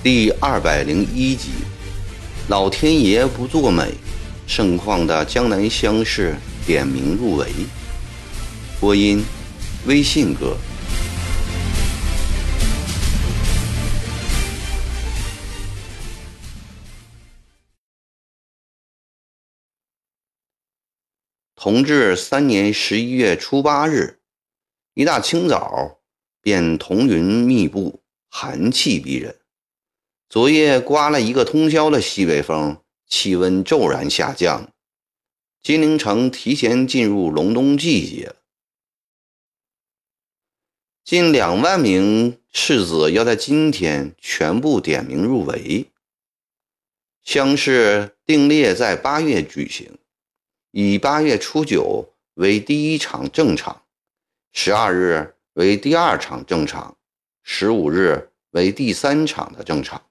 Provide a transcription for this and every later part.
第二百零一集，老天爷不作美，盛况的江南乡试点名入围。播音：微信哥。同治三年十一月初八日，一大清早，便彤云密布，寒气逼人。昨夜刮了一个通宵的西北风，气温骤然下降，金陵城提前进入隆冬季节。近两万名士子要在今天全部点名入围。乡试定列在八月举行。以八月初九为第一场正场，十二日为第二场正场，十五日为第三场的正场。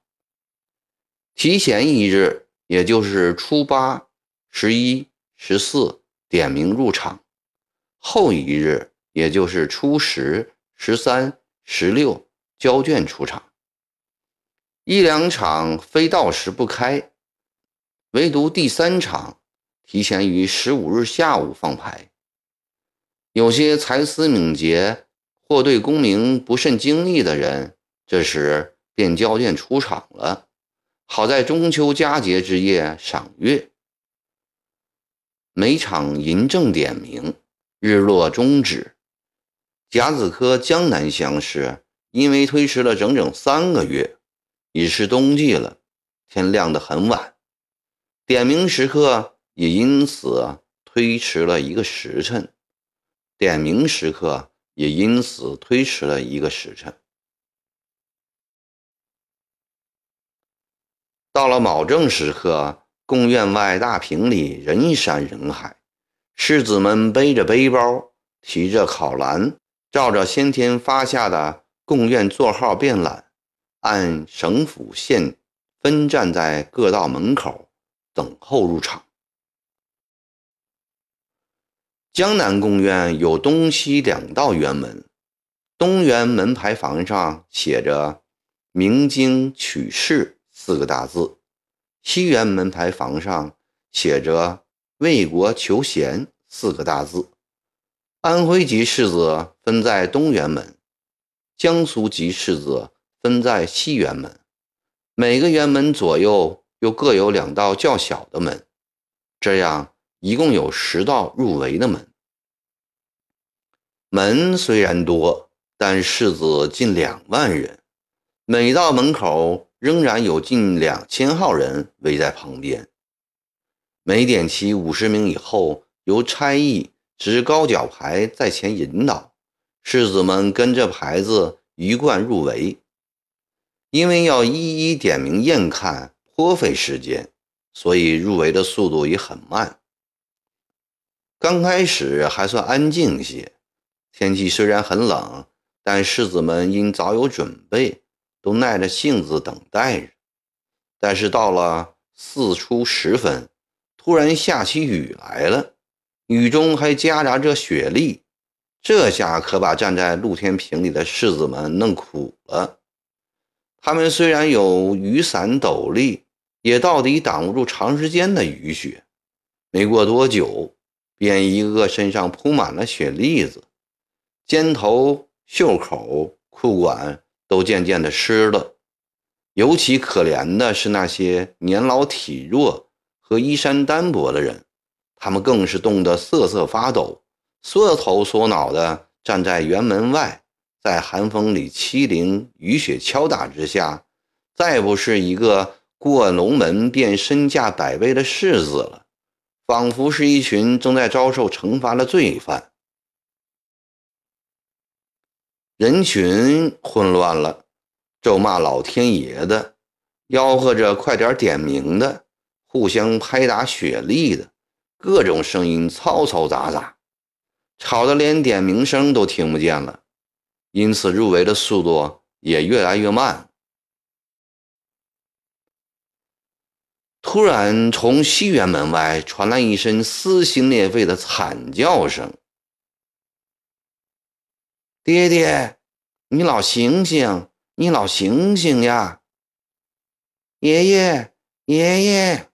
提前一日，也就是初八、十一、十四点名入场；后一日，也就是初十、十三、十六交卷出场。一两场非到时不开，唯独第三场。提前于十五日下午放牌，有些才思敏捷或对功名不甚精益的人，这时便交卷出场了。好在中秋佳节之夜赏月，每场银正点名，日落终止。甲子科江南乡试因为推迟了整整三个月，已是冬季了，天亮得很晚，点名时刻。也因此推迟了一个时辰，点名时刻也因此推迟了一个时辰。到了卯正时刻，贡院外大坪里人山人海，士子们背着背包，提着考篮，照着先天发下的贡院座号变览，按省府县分站在各道门口等候入场。江南贡院有东西两道园门，东园门牌房上写着“明经取士”四个大字，西园门牌房上写着“为国求贤”四个大字。安徽籍士子分在东园门，江苏籍士子分在西园门，每个园门左右又各有两道较小的门，这样一共有十道入围的门。门虽然多，但士子近两万人，每道门口仍然有近两千号人围在旁边。每点齐五十名以后，由差役执高脚牌在前引导，士子们跟着牌子一贯入围。因为要一一点名验看，颇费时间，所以入围的速度也很慢。刚开始还算安静些。天气虽然很冷，但世子们因早有准备，都耐着性子等待着。但是到了四初时分，突然下起雨来了，雨中还夹杂着雪粒，这下可把站在露天坪里的世子们弄苦了。他们虽然有雨伞斗笠，也到底挡不住长时间的雨雪。没过多久，便一个个身上铺满了雪粒子。肩头、袖口、裤管都渐渐的湿了，尤其可怜的是那些年老体弱和衣衫单薄的人，他们更是冻得瑟瑟发抖，缩头缩脑的站在园门外，在寒风里欺凌、雨雪敲打之下，再不是一个过龙门便身价百倍的士子了，仿佛是一群正在遭受惩罚的罪犯。人群混乱了，咒骂老天爷的，吆喝着快点点名的，互相拍打雪莉的，各种声音嘈嘈杂杂，吵得连点名声都听不见了。因此，入围的速度也越来越慢。突然，从西园门外传来一声撕心裂肺的惨叫声：“爹爹，你老醒醒！你老醒醒呀！爷爷，爷爷！”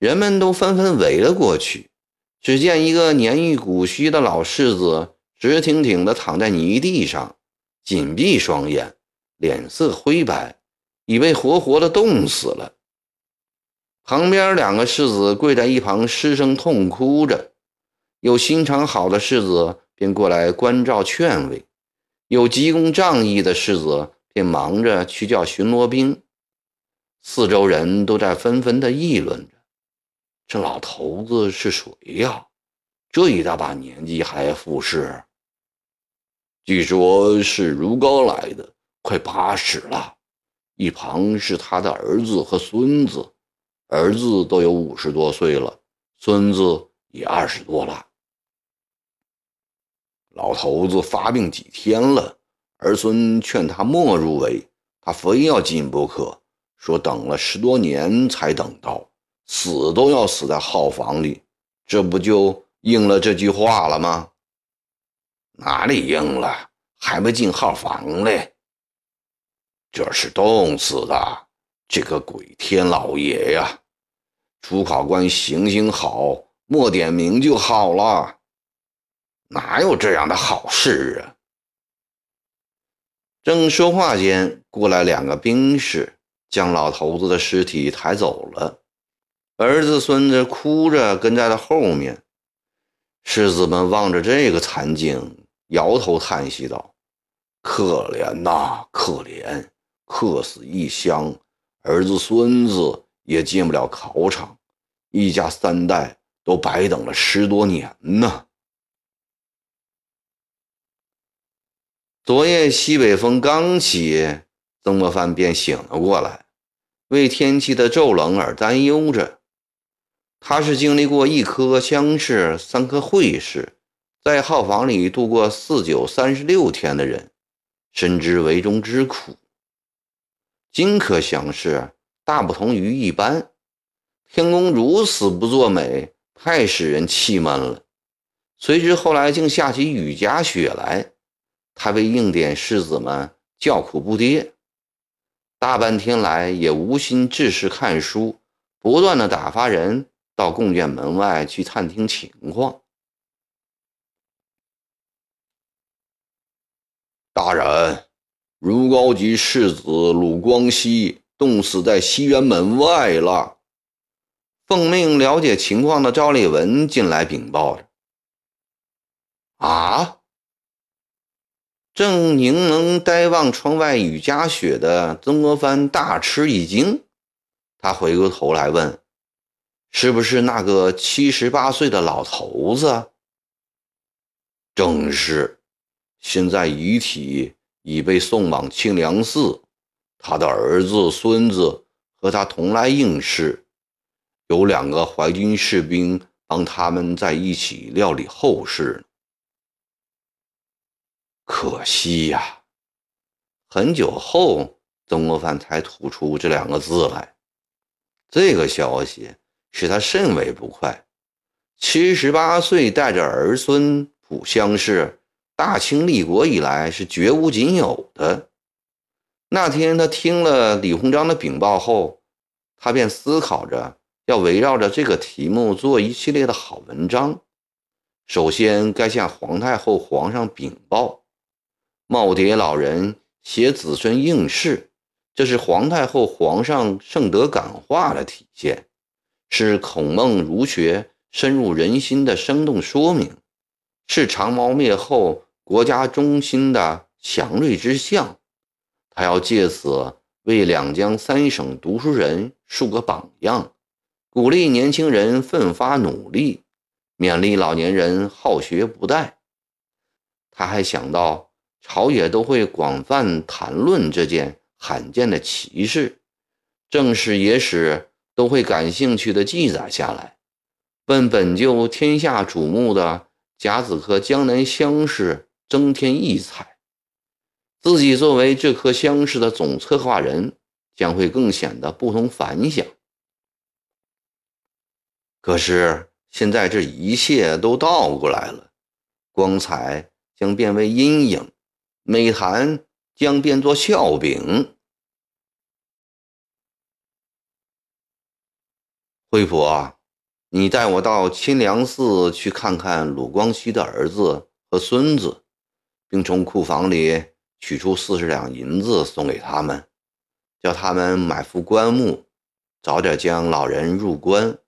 人们都纷纷围了过去。只见一个年逾古稀的老世子直挺挺地躺在泥地上，紧闭双眼，脸色灰白，已被活活的冻死了。旁边两个世子跪在一旁，失声痛哭着。有心肠好的世子便过来关照劝慰，有急功仗义的世子便忙着去叫巡逻兵。四周人都在纷纷的议论着。这老头子是谁呀？这一大把年纪还复试？据说是如皋来的，快八十了。一旁是他的儿子和孙子，儿子都有五十多岁了，孙子也二十多了。老头子发病几天了，儿孙劝他莫入围，他非要进不可，说等了十多年才等到。死都要死在号房里，这不就应了这句话了吗？哪里应了？还没进号房嘞。这是冻死的，这个鬼天老爷呀！主考官行行好，莫点名就好了。哪有这样的好事啊？正说话间，过来两个兵士，将老头子的尸体抬走了。儿子、孙子哭着跟在了后面，世子们望着这个惨景，摇头叹息道：“可怜呐，可怜！客死异乡，儿子、孙子也进不了考场，一家三代都白等了十多年呢。”昨夜西北风刚起，曾国藩便醒了过来，为天气的骤冷而担忧着。他是经历过一科乡试、三科会试，在号房里度过四九三十六天的人，深知围中之苦。今科乡试大不同于一般，天公如此不作美，太使人气闷了。随之后来竟下起雨夹雪来，他为应点世子们叫苦不迭，大半天来也无心治事看书，不断的打发人。到贡院门外去探听情况。大人，如高级世子鲁光熙冻死在西园门外了。奉命了解情况的赵立文进来禀报着。啊！正凝眸呆望窗外雨夹雪的曾国藩大吃一惊，他回过头来问。是不是那个七十八岁的老头子？正是，现在遗体已被送往清凉寺，他的儿子、孙子和他同来应试，有两个淮军士兵帮他们在一起料理后事。可惜呀！很久后，曾国藩才吐出这两个字来。这个消息。使他甚为不快。七十八岁带着儿孙普乡试，大清立国以来是绝无仅有的。那天他听了李鸿章的禀报后，他便思考着要围绕着这个题目做一系列的好文章。首先该向皇太后、皇上禀报，耄耋老人携子孙应试，这是皇太后、皇上圣德感化的体现。是孔孟儒学深入人心的生动说明，是长毛灭后国家中心的祥瑞之象。他要借此为两江三省读书人树个榜样，鼓励年轻人奋发努力，勉励老年人好学不怠。他还想到，朝野都会广泛谈论这件罕见的奇事，正是野史。都会感兴趣的记载下来，为本就天下瞩目的甲子科江南乡试增添异彩。自己作为这科乡试的总策划人，将会更显得不同凡响。可是现在这一切都倒过来了，光彩将变为阴影，美谈将变作笑柄。惠普啊，你带我到清凉寺去看看鲁光熙的儿子和孙子，并从库房里取出四十两银子送给他们，叫他们买副棺木，早点将老人入棺，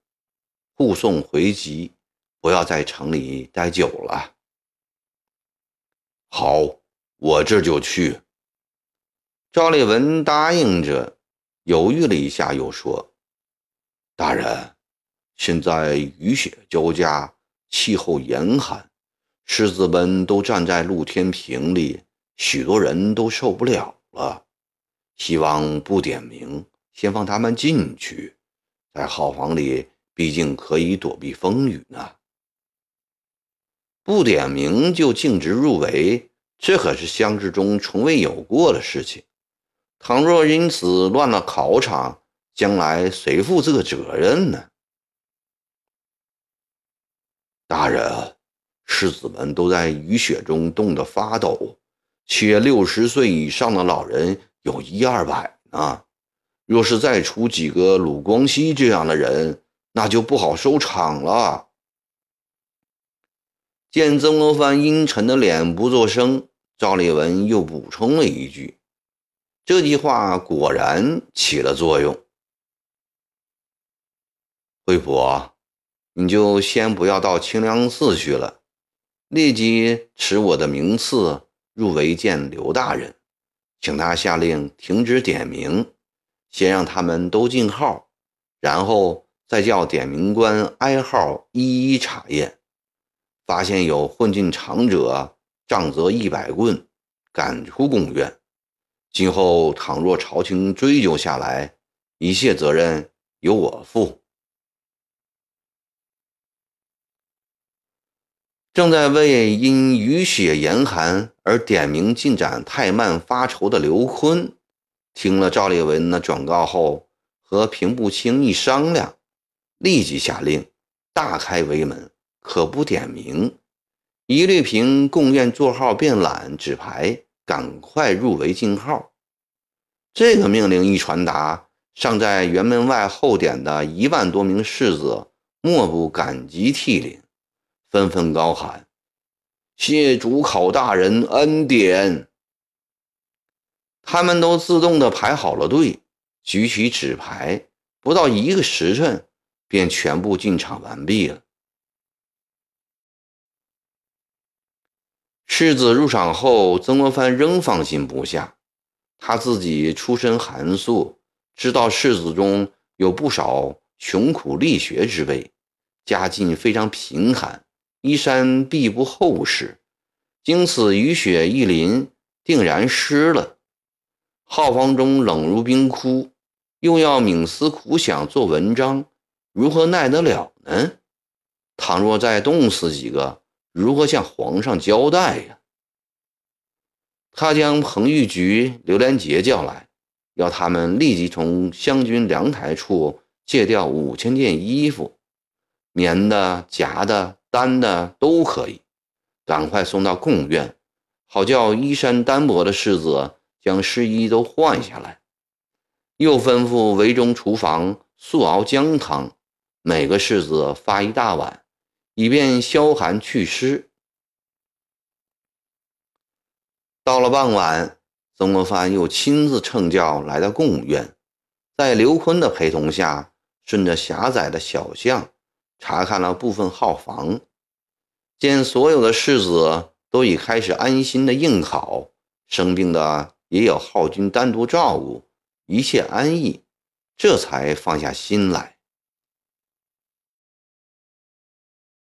护送回籍，不要在城里待久了。好，我这就去。赵立文答应着，犹豫了一下，又说。大人，现在雨雪交加，气候严寒，狮子们都站在露天坪里，许多人都受不了了。希望不点名，先放他们进去，在号房里，毕竟可以躲避风雨呢。不点名就径直入围，这可是相志中从未有过的事情。倘若因此乱了考场，将来谁负这个责任呢？大人，世子们都在雨雪中冻得发抖，且六十岁以上的老人有一二百呢。若是再出几个鲁光熙这样的人，那就不好收场了。见曾国藩阴沉的脸不作声，赵立文又补充了一句：“这句话果然起了作用。”惠普，你就先不要到清凉寺去了，立即持我的名次入围见刘大人，请他下令停止点名，先让他们都进号，然后再叫点名官挨号一一查验，发现有混进场者，杖责一百棍，赶出宫院。今后倘若朝廷追究下来，一切责任由我负。正在为因雨雪严寒而点名进展太慢发愁的刘坤，听了赵烈文的转告后，和平步青一商量，立即下令大开围门，可不点名，一律凭贡院座号变懒纸牌，赶快入围进号。这个命令一传达，尚在辕门外候点的一万多名士子，莫不感激涕零。纷纷高喊：“谢主考大人恩典！”他们都自动的排好了队，举起纸牌，不到一个时辰，便全部进场完毕了。世子入场后，曾国藩仍放心不下。他自己出身寒素，知道世子中有不少穷苦力学之辈，家境非常贫寒。衣衫必不厚实，经此雨雪一淋，定然湿了。号房中冷如冰窟，又要冥思苦想做文章，如何耐得了呢？倘若再冻死几个，如何向皇上交代呀？他将彭玉菊、刘连杰叫来，要他们立即从湘军粮台处借调五千件衣服，棉的、夹的。单的都可以，赶快送到贡院，好叫衣衫单薄的世子将湿衣都换下来。又吩咐围中厨房速熬姜汤，每个世子发一大碗，以便消寒祛湿。到了傍晚，曾国藩又亲自乘轿来到贡院，在刘坤的陪同下，顺着狭窄的小巷。查看了部分号房，见所有的士子都已开始安心的应考，生病的也有号军单独照顾，一切安逸，这才放下心来。